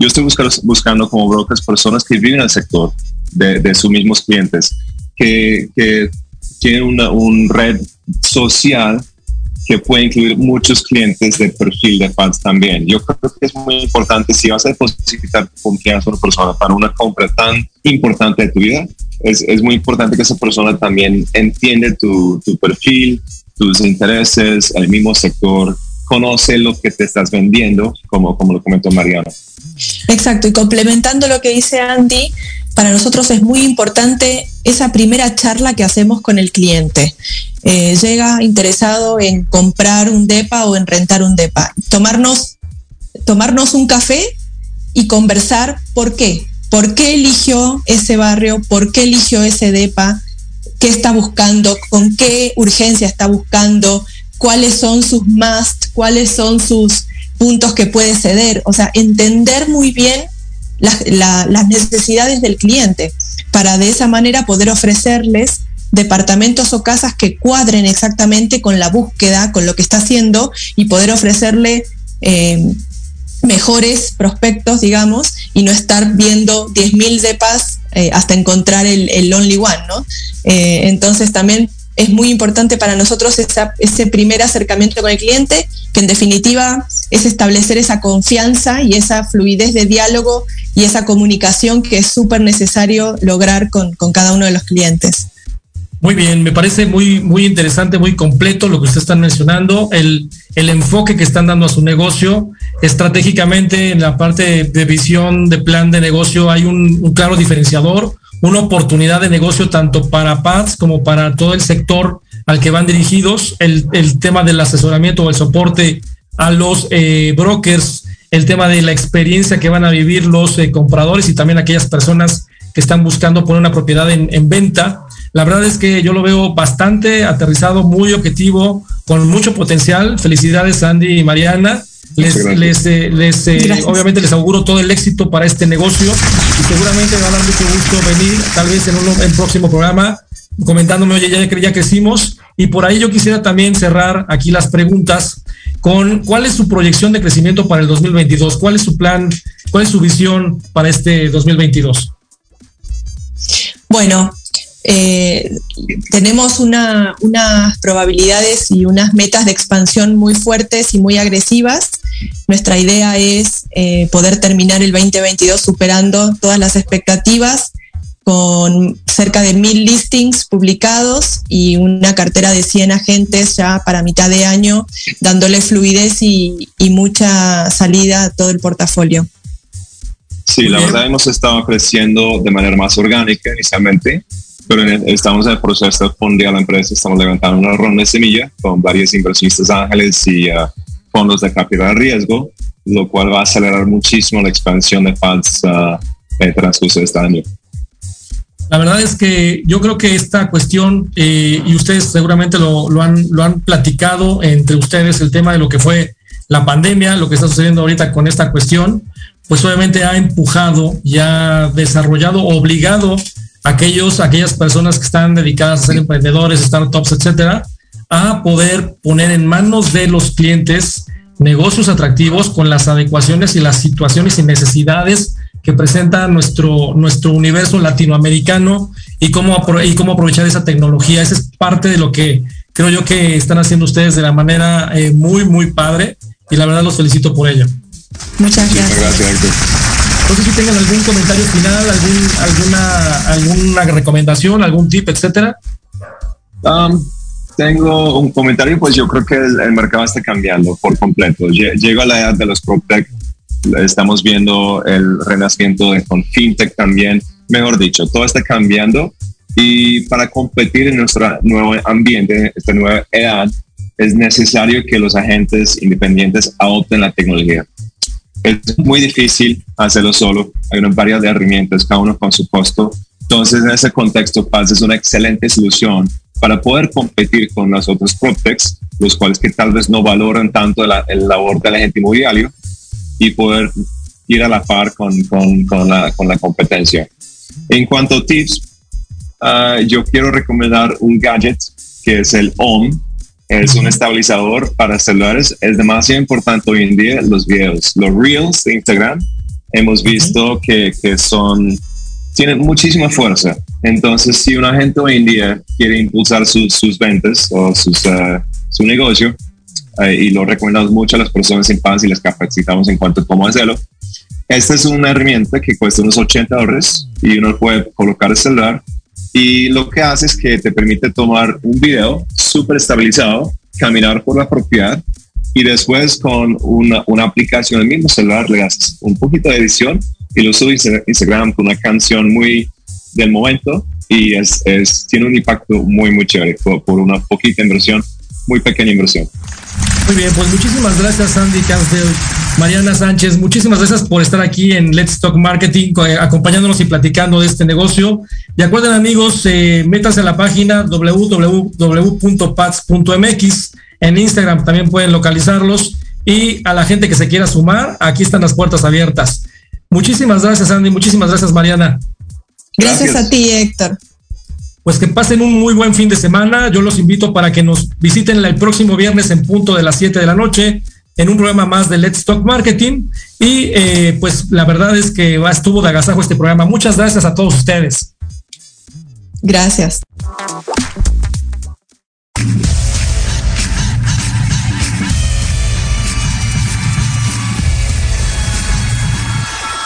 Yo estoy buscando, buscando como brokers personas que viven en el sector de, de sus mismos clientes, que, que tienen una un red social que puede incluir muchos clientes de perfil de fans también. Yo creo que es muy importante si vas a depositar confianza en una persona para una compra tan importante de tu vida, es, es muy importante que esa persona también entiende tu, tu perfil, tus intereses, el mismo sector, conoce lo que te estás vendiendo, como, como lo comentó Mariana. Exacto, y complementando lo que dice Andy, para nosotros es muy importante esa primera charla que hacemos con el cliente. Eh, llega interesado en comprar un DEPA o en rentar un DEPA. Tomarnos, tomarnos un café y conversar por qué. ¿Por qué eligió ese barrio? ¿Por qué eligió ese DEPA? ¿Qué está buscando? ¿Con qué urgencia está buscando? ¿Cuáles son sus must? ¿Cuáles son sus puntos que puede ceder? O sea, entender muy bien las necesidades del cliente para de esa manera poder ofrecerles departamentos o casas que cuadren exactamente con la búsqueda, con lo que está haciendo y poder ofrecerle eh, mejores prospectos, digamos, y no estar viendo 10.000 depas eh, hasta encontrar el, only one, ¿no? Eh, entonces también es muy importante para nosotros ese primer acercamiento con el cliente, que en definitiva es establecer esa confianza y esa fluidez de diálogo y esa comunicación que es súper necesario lograr con, cada uno de los clientes. Muy bien, me parece muy, muy interesante, muy completo lo que ustedes están mencionando, el, el enfoque que están dando a su negocio. Estratégicamente, en la parte de, visión, de plan de negocio, hay un claro diferenciador una oportunidad de negocio tanto para Paz como para todo el sector al que van dirigidos, el, tema del asesoramiento o el soporte a los eh, brokers, el tema de la experiencia que van a vivir los eh, compradores y también aquellas personas que están buscando poner una propiedad en, en, venta. La verdad es que yo lo veo bastante aterrizado, muy objetivo, con mucho potencial. Felicidades Andy y Mariana. Les, les, eh, les eh, obviamente les auguro todo el éxito para este negocio y seguramente me va a dar mucho gusto venir, tal vez en un en próximo programa, comentándome, oye, ya, ya crecimos. Y por ahí yo quisiera también cerrar aquí las preguntas con cuál es su proyección de crecimiento para el 2022, cuál es su plan, cuál es su visión para este 2022. Bueno, eh, tenemos una, unas probabilidades y unas metas de expansión muy fuertes y muy agresivas. Nuestra idea es eh, poder terminar el 2022 superando todas las expectativas con cerca de mil listings publicados y una cartera de 100 agentes ya para mitad de año, dándole fluidez y, y mucha salida a todo el portafolio. Sí, la verdad hemos estado creciendo de manera más orgánica inicialmente, pero estamos en el proceso de fondear la empresa, estamos levantando una ronda de semilla con varios inversionistas ángeles y uh, fondos de capital riesgo, lo cual va a acelerar muchísimo la expansión de fans uh, en el transcurso de este año. La verdad es que yo creo que esta cuestión, eh, y ustedes seguramente lo, lo, han, lo han platicado entre ustedes, el tema de lo que fue la pandemia, lo que está sucediendo ahorita con esta cuestión, pues obviamente ha empujado y ha desarrollado, obligado a aquellos, aquellas personas que están dedicadas a ser emprendedores, startups, etcétera, a poder poner en manos de los clientes negocios atractivos con las adecuaciones y las situaciones y necesidades que presenta nuestro, nuestro universo latinoamericano y cómo, y cómo aprovechar esa tecnología. Esa es parte de lo que creo yo que están haciendo ustedes de la manera eh, muy, muy padre y la verdad los felicito por ello. Muchas gracias. Muchas gracias, Héctor. No sé si tengan algún comentario final, algún, alguna, alguna recomendación, algún tip, etcétera. Um, tengo un comentario, pues yo creo que el, el, mercado está cambiando por completo. Llego a la edad de los PropTech, estamos viendo el renacimiento de, con FinTech también, mejor dicho, todo está cambiando y para competir en nuestro nuevo ambiente, esta nueva edad, es necesario que los agentes independientes adopten la tecnología. Es muy difícil hacerlo solo, hay una variedad de herramientas, cada uno con su costo. Entonces, en ese contexto, Paz es una excelente solución para poder competir con los otros PropTechs, los cuales que tal vez no valoran tanto la, el labor del agente inmobiliario y poder ir a la par con, con, con, la, con la, competencia. En cuanto a tips, uh, yo quiero recomendar un gadget que es el OM. Es un estabilizador para celulares. Es demasiado importante hoy en día los videos. Los Reels de Instagram hemos visto que, que son tienen muchísima fuerza. Entonces, si un agente hoy en día quiere impulsar sus, sus ventas o sus, uh, su negocio, uh, y lo recomendamos mucho a las personas en paz y les capacitamos en cuanto a cómo hacerlo, esta es una herramienta que cuesta unos 80 dólares y uno puede colocar el celular y lo que hace es que te permite tomar un video súper estabilizado, caminar por la propiedad y después con una, una aplicación del mismo celular le haces un poquito de edición y lo subes a Instagram con una canción muy del momento y es, es tiene un impacto muy, muy chévere por, por, una poquita inversión, muy pequeña inversión. Muy bien, pues muchísimas gracias Andy Cansdale, Mariana Sánchez, muchísimas gracias por estar aquí en Let's Talk Marketing, acompañándonos y platicando de este negocio. Y acuerden amigos, eh, métanse a la página www.pats.mx, en Instagram también pueden localizarlos y a la gente que se quiera sumar, aquí están las puertas abiertas. Muchísimas gracias, Andy. Muchísimas gracias, Mariana. Gracias, gracias, a ti, Héctor. Pues que pasen un muy buen fin de semana. Yo los invito para que nos visiten el próximo viernes en punto de las 7 de la noche en un programa más de Let's Talk Marketing. Y eh, pues la verdad es que estuvo de agasajo este programa. Muchas gracias a todos ustedes. Gracias.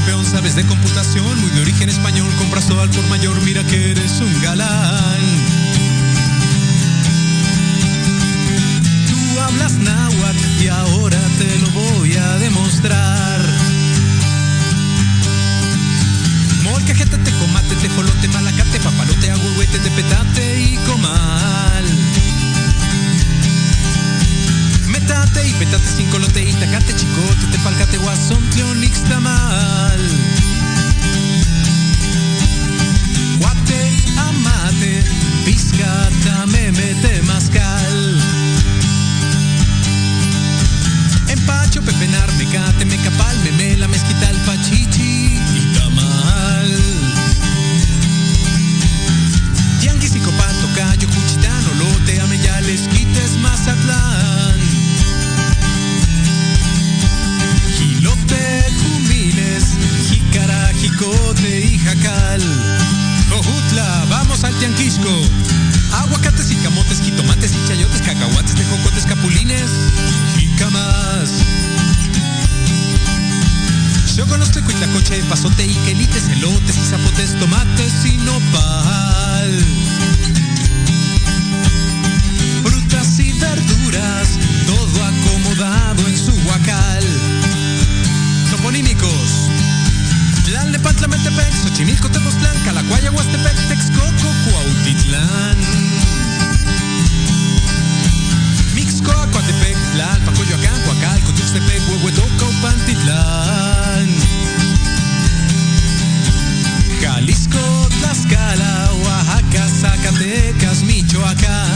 Campeón, sabes de computación, muy de origen español, compras todo al por mayor, mira que eres un galán. Tú hablas náhuatl y ahora te lo voy a demostrar. Molcajete, te comate, te jolote, malacate, papalote, te petate y comal. Metate y petate sin colote y tacate, chicote, te palcate, guasón, tlionix, tamal. Guate, amate, piscata, mete mascal. Empacho, pepenar, mecate, mecapal, memela, mezquital, pachichi jacal. Jojutla, vamos al tianquisco. Aguacates y camotes, jitomates y chayotes, cacahuates, tejocotes, capulines y camas. Yo conozco cuitlacoche, pasote y quelites, elotes y zapotes, tomates y nopal. Frutas y verduras, todo acomodado en su huacal. Toponímicos. Coyoacán, Lepantla, Metepec, Xochimilco, Tepoztlán, Calacuaya, Huastepec, Texcoco, Cuautitlán. Mixcoa, Coatepec, Tlalpan, Coyoacán, Coacalco, Tuxtepec, Huehuetoca, Pantitlán. Jalisco, Tlaxcala, Oaxaca, Zacatecas, Michoacán.